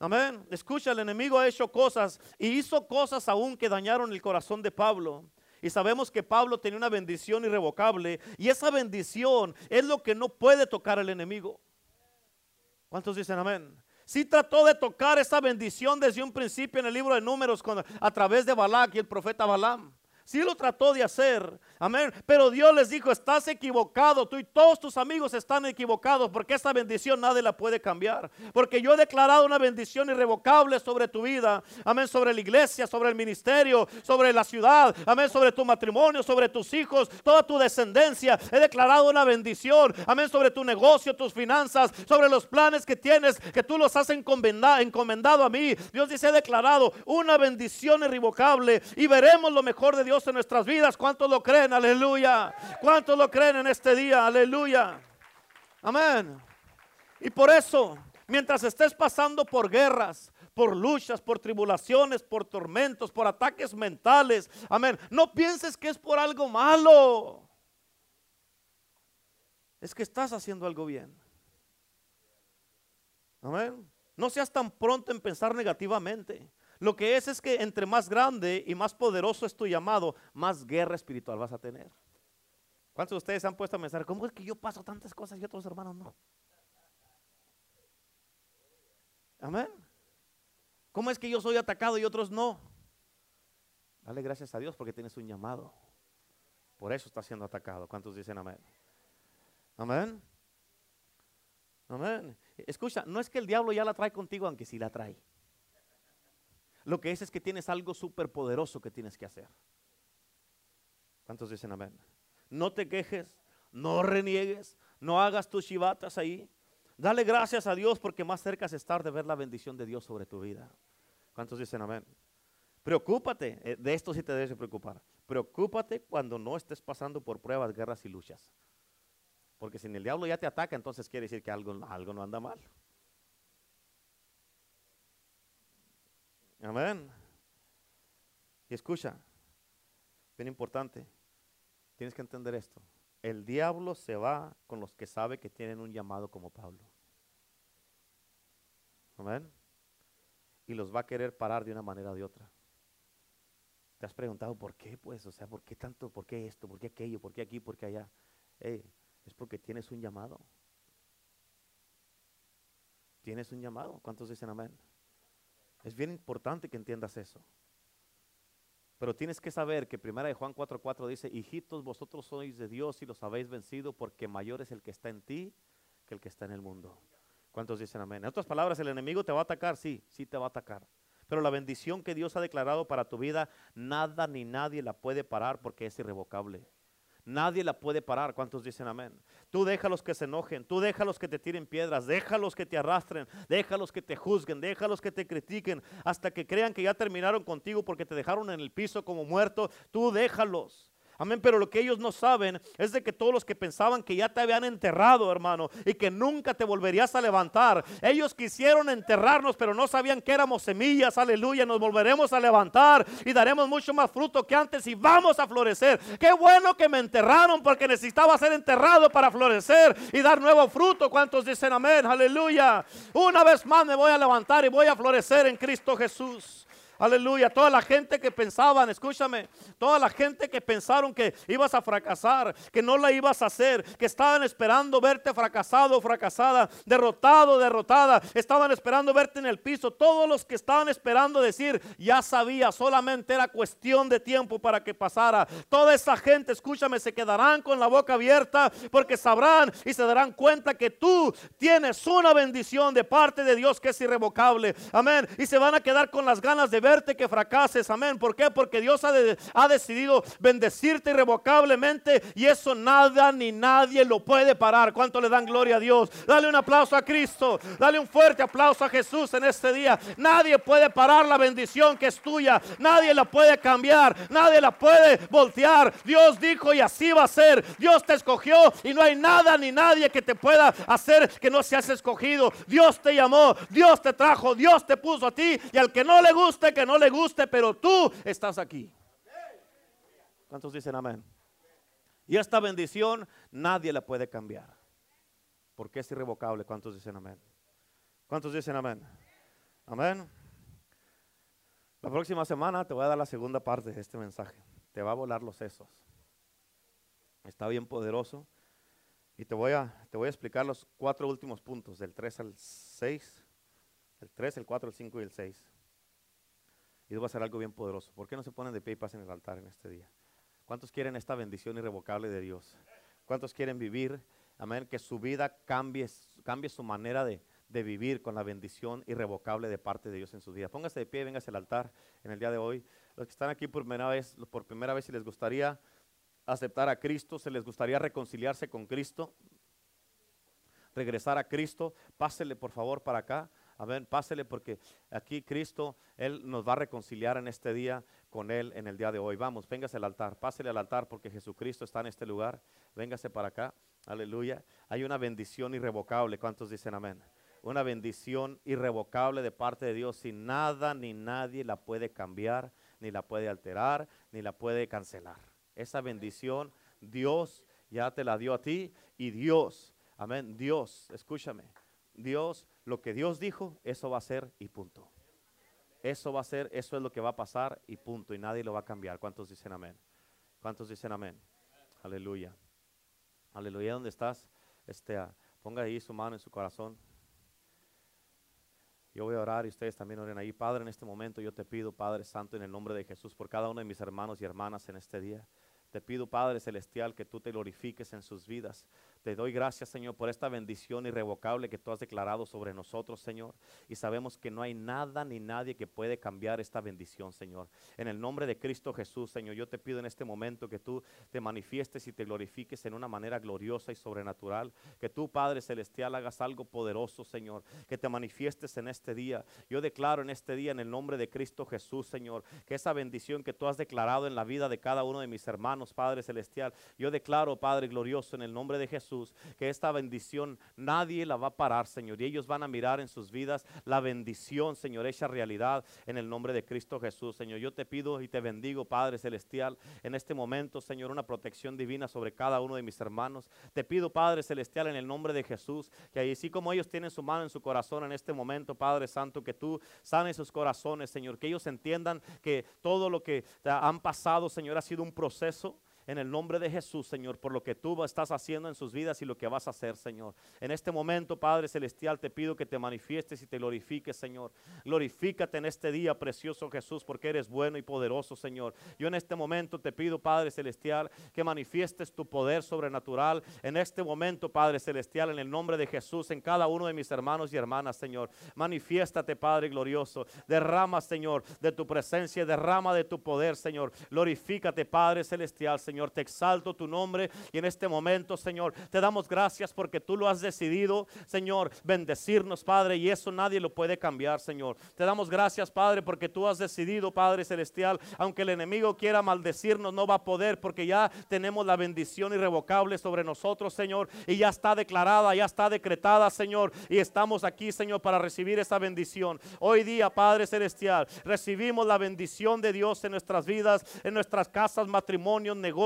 Amén. Escucha, el enemigo ha hecho cosas y hizo cosas aún que dañaron el corazón de Pablo. Y sabemos que Pablo tenía una bendición irrevocable y esa bendición es lo que no puede tocar el enemigo. ¿Cuántos dicen amén? Sí trató de tocar esa bendición desde un principio en el libro de números a través de Balac y el profeta Balaam. Sí lo trató de hacer. Amén. Pero Dios les dijo, estás equivocado. Tú y todos tus amigos están equivocados porque esta bendición nadie la puede cambiar. Porque yo he declarado una bendición irrevocable sobre tu vida. Amén. Sobre la iglesia, sobre el ministerio, sobre la ciudad. Amén. Sobre tu matrimonio, sobre tus hijos, toda tu descendencia. He declarado una bendición. Amén. Sobre tu negocio, tus finanzas, sobre los planes que tienes, que tú los has encomendado, encomendado a mí. Dios dice, he declarado una bendición irrevocable y veremos lo mejor de Dios en nuestras vidas. ¿Cuántos lo creen? Aleluya. ¿Cuántos lo creen en este día? Aleluya. Amén. Y por eso, mientras estés pasando por guerras, por luchas, por tribulaciones, por tormentos, por ataques mentales, amén, no pienses que es por algo malo. Es que estás haciendo algo bien. Amén. No seas tan pronto en pensar negativamente. Lo que es es que entre más grande y más poderoso es tu llamado, más guerra espiritual vas a tener. ¿Cuántos de ustedes han puesto a pensar, cómo es que yo paso tantas cosas y otros hermanos no? Amén. ¿Cómo es que yo soy atacado y otros no? Dale gracias a Dios porque tienes un llamado. Por eso está siendo atacado. ¿Cuántos dicen amén? Amén. Amén. Escucha, no es que el diablo ya la trae contigo, aunque sí la trae. Lo que es es que tienes algo súper poderoso que tienes que hacer. ¿Cuántos dicen amén? No te quejes, no reniegues, no hagas tus chivatas ahí. Dale gracias a Dios porque más cerca es estar de ver la bendición de Dios sobre tu vida. ¿Cuántos dicen amén? Preocúpate, eh, de esto sí te debes preocupar. Preocúpate cuando no estés pasando por pruebas, guerras y luchas. Porque si el diablo ya te ataca, entonces quiere decir que algo, algo no anda mal. Amén. Y escucha, bien importante, tienes que entender esto. El diablo se va con los que sabe que tienen un llamado como Pablo. Amén. Y los va a querer parar de una manera o de otra. ¿Te has preguntado por qué? Pues, o sea, ¿por qué tanto? ¿Por qué esto? ¿Por qué aquello? ¿Por qué aquí? ¿Por qué allá? es porque tienes un llamado. Tienes un llamado. ¿Cuántos dicen amén? Es bien importante que entiendas eso. Pero tienes que saber que primera de Juan 4:4 dice, hijitos, vosotros sois de Dios y los habéis vencido porque mayor es el que está en ti que el que está en el mundo. ¿Cuántos dicen amén? En otras palabras, el enemigo te va a atacar, sí, sí te va a atacar. Pero la bendición que Dios ha declarado para tu vida, nada ni nadie la puede parar porque es irrevocable. Nadie la puede parar. ¿Cuántos dicen amén? Tú déjalos que se enojen, tú déjalos que te tiren piedras, déjalos que te arrastren, déjalos que te juzguen, déjalos que te critiquen hasta que crean que ya terminaron contigo porque te dejaron en el piso como muerto. Tú déjalos. Amén, pero lo que ellos no saben es de que todos los que pensaban que ya te habían enterrado, hermano, y que nunca te volverías a levantar, ellos quisieron enterrarnos, pero no sabían que éramos semillas, aleluya, nos volveremos a levantar y daremos mucho más fruto que antes y vamos a florecer. Qué bueno que me enterraron porque necesitaba ser enterrado para florecer y dar nuevo fruto. ¿Cuántos dicen amén? Aleluya. Una vez más me voy a levantar y voy a florecer en Cristo Jesús. Aleluya. Toda la gente que pensaban, escúchame, toda la gente que pensaron que ibas a fracasar, que no la ibas a hacer, que estaban esperando verte fracasado, fracasada, derrotado, derrotada, estaban esperando verte en el piso. Todos los que estaban esperando decir, ya sabía, solamente era cuestión de tiempo para que pasara. Toda esa gente, escúchame, se quedarán con la boca abierta porque sabrán y se darán cuenta que tú tienes una bendición de parte de Dios que es irrevocable. Amén. Y se van a quedar con las ganas de ver que fracases. Amén. ¿Por qué? Porque Dios ha, ha decidido bendecirte irrevocablemente y eso nada ni nadie lo puede parar. ¿Cuánto le dan gloria a Dios? Dale un aplauso a Cristo. Dale un fuerte aplauso a Jesús en este día. Nadie puede parar la bendición que es tuya. Nadie la puede cambiar. Nadie la puede voltear. Dios dijo y así va a ser. Dios te escogió y no hay nada ni nadie que te pueda hacer que no seas escogido. Dios te llamó. Dios te trajo. Dios te puso a ti y al que no le guste que no le guste, pero tú estás aquí. ¿Cuántos dicen amén? Y esta bendición nadie la puede cambiar. Porque es irrevocable. ¿Cuántos dicen amén? ¿Cuántos dicen amén? Amén. La próxima semana te voy a dar la segunda parte de este mensaje. Te va a volar los sesos. Está bien poderoso. Y te voy a, te voy a explicar los cuatro últimos puntos, del 3 al 6, el 3, el 4, el 5 y el 6. Y va a ser algo bien poderoso. ¿Por qué no se ponen de pie y pasen el altar en este día? ¿Cuántos quieren esta bendición irrevocable de Dios? ¿Cuántos quieren vivir, amén, que su vida cambie, cambie su manera de, vivir con la bendición irrevocable de parte de Dios en su vida? Póngase de pie, véngase al altar en el día de hoy. Los que están aquí por primera vez, por primera vez, si les gustaría aceptar a Cristo, se les gustaría reconciliarse con Cristo, regresar a Cristo, pásele por favor para acá. Amén, pásele porque aquí Cristo, Él nos va a reconciliar en este día con Él en el día de hoy. Vamos, véngase al altar, pásele al altar porque Jesucristo está en este lugar. Véngase para acá, aleluya. Hay una bendición irrevocable, ¿cuántos dicen amén? Una bendición irrevocable de parte de Dios, sin nada ni nadie la puede cambiar, ni la puede alterar, ni la puede cancelar. Esa bendición Dios ya te la dio a ti y Dios, amén, Dios, escúchame, Dios lo que Dios dijo, eso va a ser y punto. Eso va a ser, eso es lo que va a pasar y punto. Y nadie lo va a cambiar. ¿Cuántos dicen amén? ¿Cuántos dicen amén? Aleluya. Aleluya. ¿Dónde estás? Este, ah, ponga ahí su mano en su corazón. Yo voy a orar y ustedes también oren ahí. Padre, en este momento yo te pido, Padre Santo, en el nombre de Jesús, por cada uno de mis hermanos y hermanas en este día. Te pido, Padre Celestial, que tú te glorifiques en sus vidas. Te doy gracias, Señor, por esta bendición irrevocable que tú has declarado sobre nosotros, Señor. Y sabemos que no hay nada ni nadie que puede cambiar esta bendición, Señor. En el nombre de Cristo Jesús, Señor, yo te pido en este momento que tú te manifiestes y te glorifiques en una manera gloriosa y sobrenatural. Que tú, Padre Celestial, hagas algo poderoso, Señor. Que te manifiestes en este día. Yo declaro en este día, en el nombre de Cristo Jesús, Señor, que esa bendición que tú has declarado en la vida de cada uno de mis hermanos, Padre Celestial. Yo declaro, Padre glorioso, en el nombre de Jesús, que esta bendición nadie la va a parar, Señor. Y ellos van a mirar en sus vidas la bendición, Señor, hecha realidad en el nombre de Cristo Jesús, Señor. Yo te pido y te bendigo, Padre Celestial, en este momento, Señor, una protección divina sobre cada uno de mis hermanos. Te pido, Padre Celestial, en el nombre de Jesús, que así como ellos tienen su mano en su corazón en este momento, Padre Santo, que tú sanes sus corazones, Señor, que ellos entiendan que todo lo que han pasado, Señor, ha sido un proceso en el nombre de Jesús, Señor, por lo que tú estás haciendo en sus vidas y lo que vas a hacer, Señor. En este momento, Padre Celestial, te pido que te manifiestes y te glorifiques, Señor. Glorifícate en este día, precioso Jesús, porque eres bueno y poderoso, Señor. Yo en este momento te pido, Padre Celestial, que manifiestes tu poder sobrenatural. En este momento, Padre Celestial, en el nombre de Jesús, en cada uno de mis hermanos y hermanas, Señor. Manifiéstate, Padre glorioso. Derrama, Señor, de tu presencia, derrama de tu poder, Señor. Glorifícate, Padre Celestial, Señor. Señor. Te exalto tu nombre y en este momento, Señor, te damos gracias porque tú lo has decidido, Señor, bendecirnos, Padre, y eso nadie lo puede cambiar, Señor. Te damos gracias, Padre, porque tú has decidido, Padre Celestial, aunque el enemigo quiera maldecirnos, no va a poder porque ya tenemos la bendición irrevocable sobre nosotros, Señor, y ya está declarada, ya está decretada, Señor, y estamos aquí, Señor, para recibir esa bendición. Hoy día, Padre Celestial, recibimos la bendición de Dios en nuestras vidas, en nuestras casas, matrimonios, negocios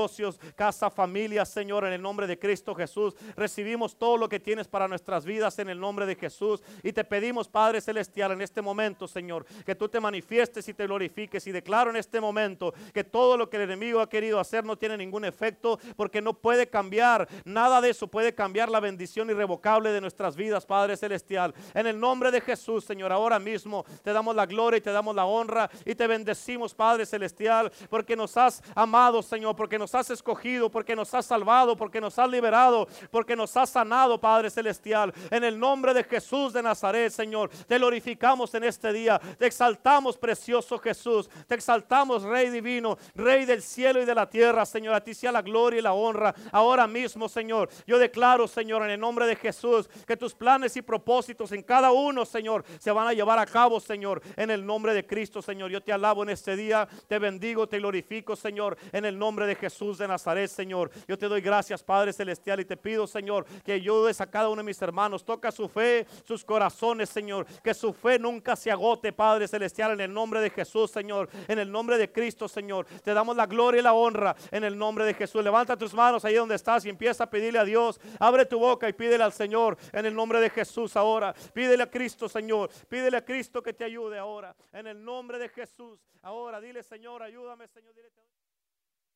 casa, familia, Señor, en el nombre de Cristo Jesús. Recibimos todo lo que tienes para nuestras vidas en el nombre de Jesús. Y te pedimos, Padre Celestial, en este momento, Señor, que tú te manifiestes y te glorifiques. Y declaro en este momento que todo lo que el enemigo ha querido hacer no tiene ningún efecto porque no puede cambiar. Nada de eso puede cambiar la bendición irrevocable de nuestras vidas, Padre Celestial. En el nombre de Jesús, Señor, ahora mismo te damos la gloria y te damos la honra y te bendecimos, Padre Celestial, porque nos has amado, Señor, porque nos has escogido, porque nos has salvado, porque nos has liberado, porque nos has sanado, Padre Celestial. En el nombre de Jesús de Nazaret, Señor, te glorificamos en este día. Te exaltamos, precioso Jesús. Te exaltamos, Rey divino, Rey del cielo y de la tierra, Señor. A ti sea la gloria y la honra. Ahora mismo, Señor, yo declaro, Señor, en el nombre de Jesús, que tus planes y propósitos en cada uno, Señor, se van a llevar a cabo, Señor, en el nombre de Cristo, Señor. Yo te alabo en este día, te bendigo, te glorifico, Señor, en el nombre de Jesús de Nazaret, Señor. Yo te doy gracias, Padre Celestial, y te pido, Señor, que ayudes a cada uno de mis hermanos. Toca su fe, sus corazones, Señor. Que su fe nunca se agote, Padre Celestial, en el nombre de Jesús, Señor. En el nombre de Cristo, Señor. Te damos la gloria y la honra en el nombre de Jesús. Levanta tus manos ahí donde estás y empieza a pedirle a Dios. Abre tu boca y pídele al Señor en el nombre de Jesús ahora. Pídele a Cristo, Señor. Pídele a Cristo que te ayude ahora. En el nombre de Jesús. Ahora dile, Señor, ayúdame, Señor. Dile,